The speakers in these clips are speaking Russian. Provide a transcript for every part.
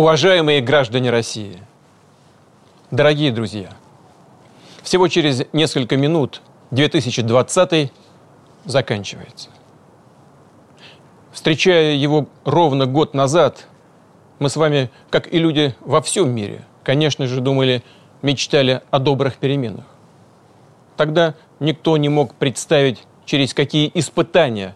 Уважаемые граждане России, дорогие друзья, всего через несколько минут 2020 заканчивается. Встречая его ровно год назад, мы с вами, как и люди во всем мире, конечно же, думали, мечтали о добрых переменах. Тогда никто не мог представить, через какие испытания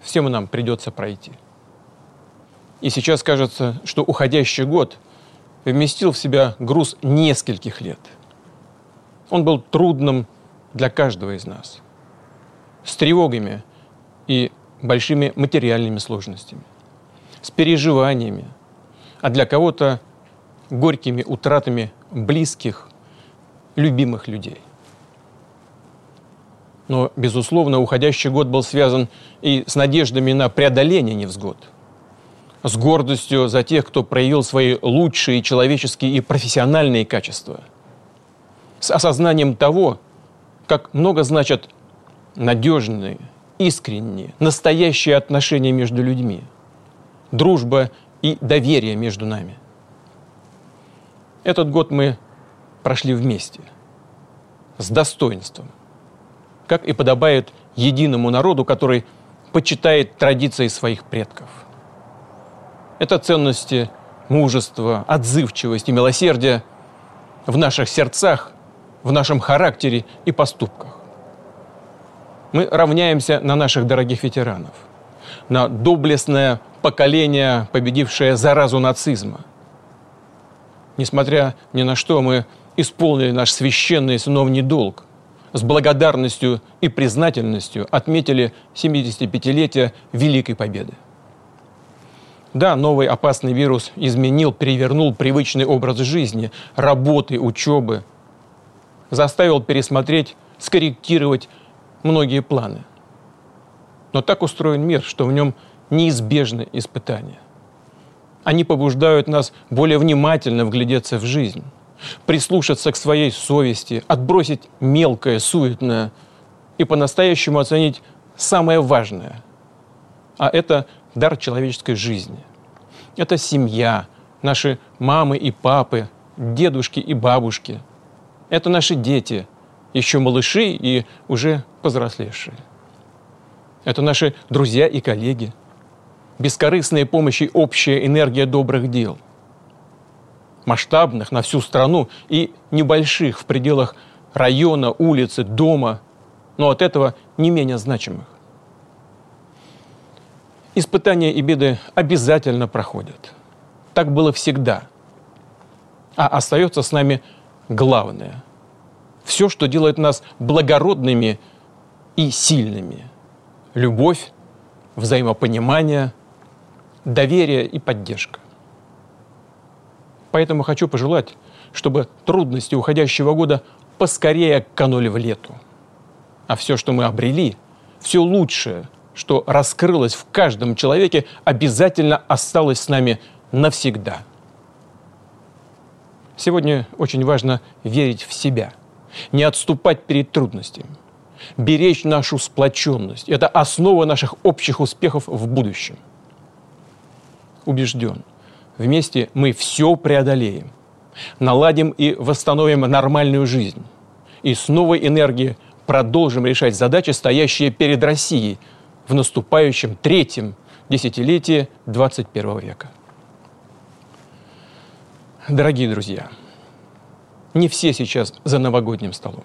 всем нам придется пройти – и сейчас кажется, что уходящий год вместил в себя груз нескольких лет. Он был трудным для каждого из нас. С тревогами и большими материальными сложностями. С переживаниями. А для кого-то горькими утратами близких, любимых людей. Но, безусловно, уходящий год был связан и с надеждами на преодоление невзгод – с гордостью за тех, кто проявил свои лучшие человеческие и профессиональные качества, с осознанием того, как много значат надежные, искренние, настоящие отношения между людьми, дружба и доверие между нами. Этот год мы прошли вместе, с достоинством, как и подобает единому народу, который почитает традиции своих предков – это ценности мужества, отзывчивости, милосердия в наших сердцах, в нашем характере и поступках. Мы равняемся на наших дорогих ветеранов, на доблестное поколение, победившее заразу нацизма. Несмотря ни на что, мы исполнили наш священный сыновний долг. С благодарностью и признательностью отметили 75-летие Великой Победы. Да, новый опасный вирус изменил, перевернул привычный образ жизни, работы, учебы, заставил пересмотреть, скорректировать многие планы. Но так устроен мир, что в нем неизбежны испытания. Они побуждают нас более внимательно вглядеться в жизнь, прислушаться к своей совести, отбросить мелкое, суетное и по-настоящему оценить самое важное. А это дар человеческой жизни. Это семья, наши мамы и папы, дедушки и бабушки. Это наши дети, еще малыши и уже повзрослевшие. Это наши друзья и коллеги. Бескорыстная помощь и общая энергия добрых дел. Масштабных на всю страну и небольших в пределах района, улицы, дома, но от этого не менее значимых. Испытания и беды обязательно проходят. Так было всегда. А остается с нами главное. Все, что делает нас благородными и сильными. Любовь, взаимопонимание, доверие и поддержка. Поэтому хочу пожелать, чтобы трудности уходящего года поскорее канули в лету. А все, что мы обрели, все лучшее – что раскрылось в каждом человеке, обязательно осталось с нами навсегда. Сегодня очень важно верить в себя, не отступать перед трудностями, беречь нашу сплоченность. Это основа наших общих успехов в будущем. Убежден, вместе мы все преодолеем, наладим и восстановим нормальную жизнь и с новой энергией продолжим решать задачи, стоящие перед Россией – в наступающем третьем десятилетии 21 века. Дорогие друзья, не все сейчас за новогодним столом.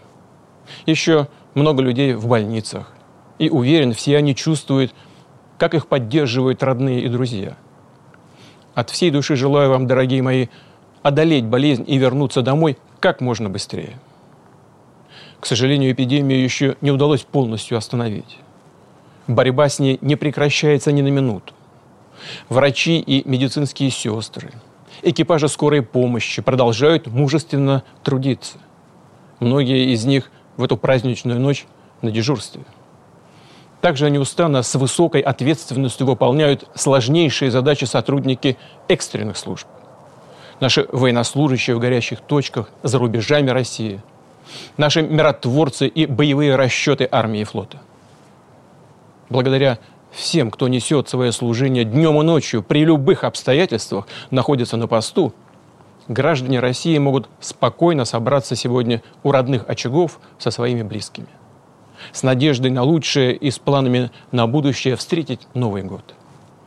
Еще много людей в больницах. И уверен, все они чувствуют, как их поддерживают родные и друзья. От всей души желаю вам, дорогие мои, одолеть болезнь и вернуться домой как можно быстрее. К сожалению, эпидемию еще не удалось полностью остановить. Борьба с ней не прекращается ни на минуту. Врачи и медицинские сестры, экипажи скорой помощи продолжают мужественно трудиться. Многие из них в эту праздничную ночь на дежурстве. Также они неустанно с высокой ответственностью выполняют сложнейшие задачи сотрудники экстренных служб. Наши военнослужащие в горящих точках за рубежами России, наши миротворцы и боевые расчеты армии и флота. Благодаря всем, кто несет свое служение днем и ночью при любых обстоятельствах, находится на посту, граждане России могут спокойно собраться сегодня у родных очагов со своими близкими. С надеждой на лучшее и с планами на будущее встретить Новый год.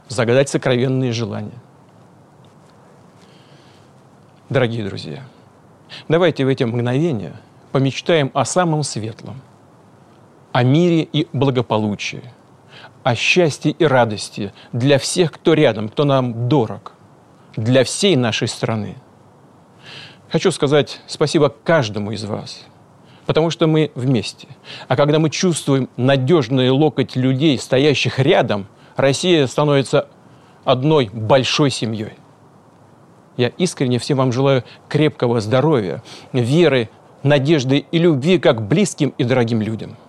Загадать сокровенные желания. Дорогие друзья, давайте в эти мгновения помечтаем о самом светлом, о мире и благополучии – о счастье и радости для всех, кто рядом, кто нам дорог, для всей нашей страны. Хочу сказать спасибо каждому из вас, потому что мы вместе. А когда мы чувствуем надежный локоть людей, стоящих рядом, Россия становится одной большой семьей. Я искренне всем вам желаю крепкого здоровья, веры, надежды и любви как близким и дорогим людям –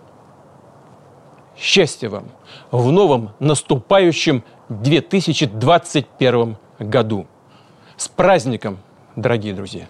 Счастья вам в новом наступающем 2021 году. С праздником, дорогие друзья!